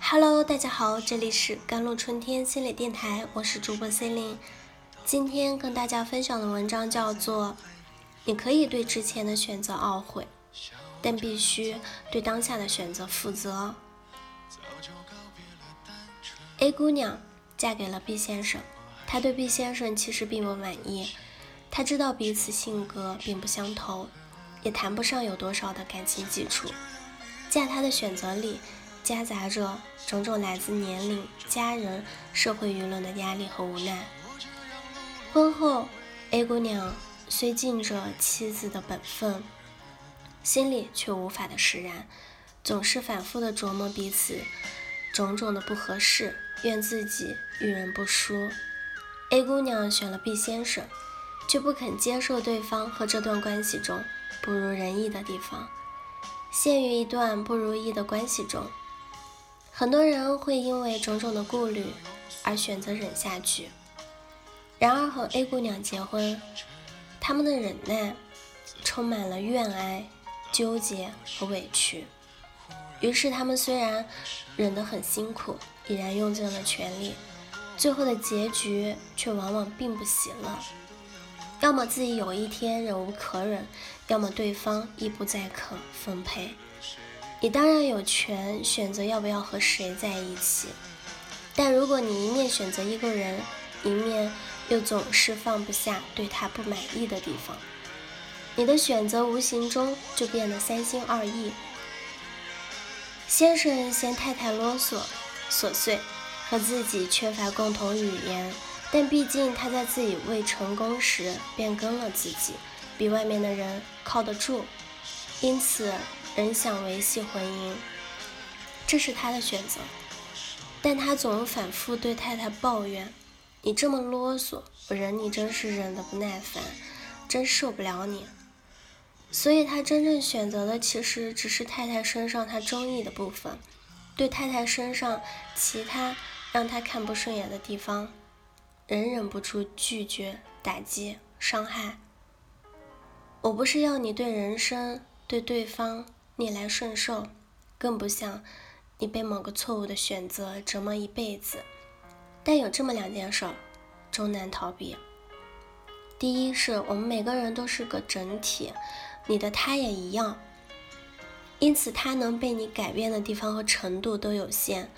Hello，大家好，这里是甘露春天心理电台，我是主播 C 琳。今天跟大家分享的文章叫做《你可以对之前的选择懊悔，但必须对当下的选择负责》。A 姑娘嫁给了 B 先生，她对 B 先生其实并不满意，她知道彼此性格并不相投，也谈不上有多少的感情基础。嫁他的选择里，夹杂着种种来自年龄、家人、社会舆论的压力和无奈。婚后，A 姑娘虽尽着妻子的本分，心里却无法的释然，总是反复的琢磨彼此种种的不合适，怨自己遇人不淑。A 姑娘选了 B 先生，却不肯接受对方和这段关系中不如人意的地方。陷于一段不如意的关系中，很多人会因为种种的顾虑而选择忍下去。然而和 A 姑娘结婚，他们的忍耐充满了怨哀、纠结和委屈。于是他们虽然忍得很辛苦，已然用尽了全力，最后的结局却往往并不喜乐。要么自己有一天忍无可忍，要么对方亦不再肯奉陪。你当然有权选择要不要和谁在一起，但如果你一面选择一个人，一面又总是放不下对他不满意的地方，你的选择无形中就变得三心二意。先生嫌太太啰嗦、琐碎，和自己缺乏共同语言。但毕竟他在自己未成功时便跟了自己，比外面的人靠得住，因此仍想维系婚姻，这是他的选择。但他总反复对太太抱怨：“你这么啰嗦，我忍你真是忍得不耐烦，真受不了你。”所以，他真正选择的其实只是太太身上他中意的部分，对太太身上其他让他看不顺眼的地方。仍忍不住拒绝、打击、伤害。我不是要你对人生、对对方逆来顺受，更不想你被某个错误的选择折磨一辈子。但有这么两件事，终难逃避。第一是我们每个人都是个整体，你的他也一样，因此他能被你改变的地方和程度都有限。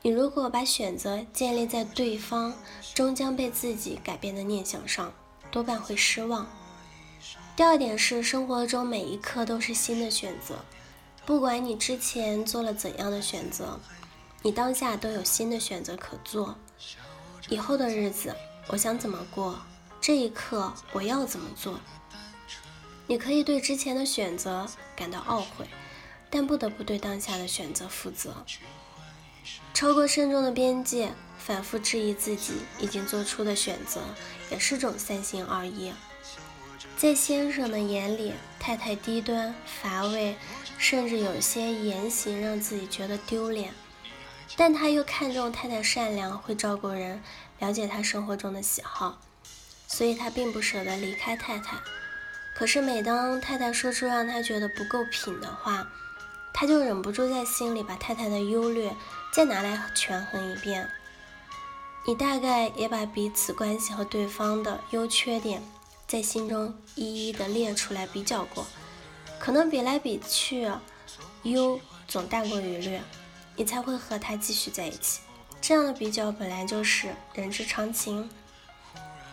你如果把选择建立在对方终将被自己改变的念想上，多半会失望。第二点是，生活中每一刻都是新的选择，不管你之前做了怎样的选择，你当下都有新的选择可做。以后的日子，我想怎么过，这一刻我要怎么做。你可以对之前的选择感到懊悔，但不得不对当下的选择负责。超过慎重的边界，反复质疑自己已经做出的选择，也是种三心二意。在先生的眼里，太太低端乏味，甚至有些言行让自己觉得丢脸。但他又看重太太善良，会照顾人，了解她生活中的喜好，所以他并不舍得离开太太。可是每当太太说出让他觉得不够品的话，他就忍不住在心里把太太的优劣再拿来权衡一遍。你大概也把彼此关系和对方的优缺点在心中一一的列出来比较过，可能比来比去，优总大过于劣，你才会和他继续在一起。这样的比较本来就是人之常情。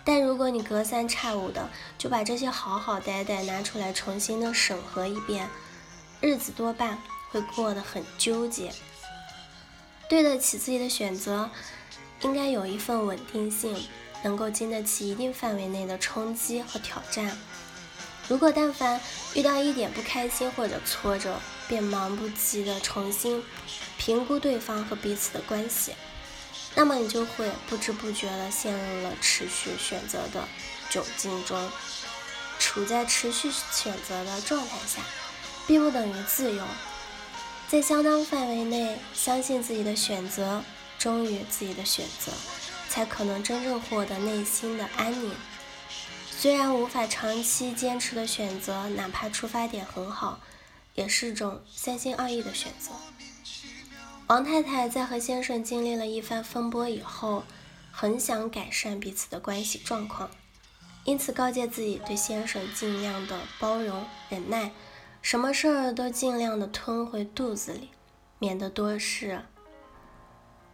但如果你隔三差五的就把这些好好歹歹拿出来重新的审核一遍，日子多半会过得很纠结。对得起自己的选择，应该有一份稳定性，能够经得起一定范围内的冲击和挑战。如果但凡遇到一点不开心或者挫折，便忙不及的重新评估对方和彼此的关系，那么你就会不知不觉的陷入了持续选择的窘境中，处在持续选择的状态下。并不等于自由，在相当范围内相信自己的选择，忠于自己的选择，才可能真正获得内心的安宁。虽然无法长期坚持的选择，哪怕出发点很好，也是种三心二意的选择。王太太在和先生经历了一番风波以后，很想改善彼此的关系状况，因此告诫自己对先生尽量的包容忍耐，什么事儿都尽量的吞回肚子里，免得多事。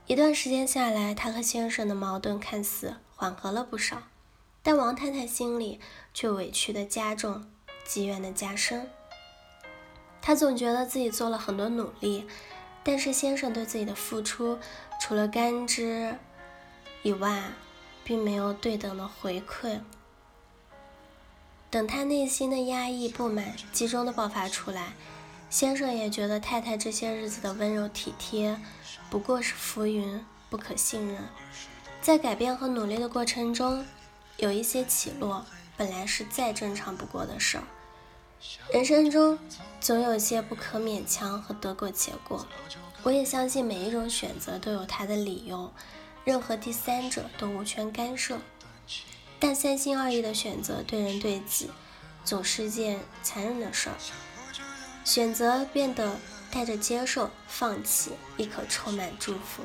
一段时间下来，她和先生的矛盾看似缓和了不少，但王太太心里却委屈的加重，积怨的加深。她总觉得自己做了很多努力。但是先生对自己的付出，除了甘之以外，并没有对等的回馈。等他内心的压抑不满集中的爆发出来，先生也觉得太太这些日子的温柔体贴不过是浮云，不可信任。在改变和努力的过程中，有一些起落，本来是再正常不过的事儿。人生中总有些不可勉强和得过且过。我也相信每一种选择都有它的理由，任何第三者都无权干涉。但三心二意的选择对人对己，总是件残忍的事儿。选择变得带着接受、放弃，亦可充满祝福。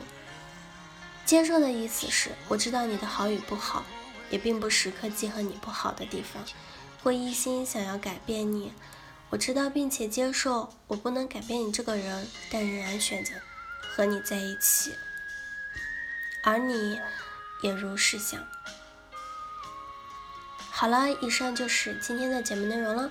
接受的意思是，我知道你的好与不好，也并不时刻记恨你不好的地方。会一心想要改变你，我知道并且接受我不能改变你这个人，但仍然选择和你在一起，而你也如是想。好了，以上就是今天的节目内容了。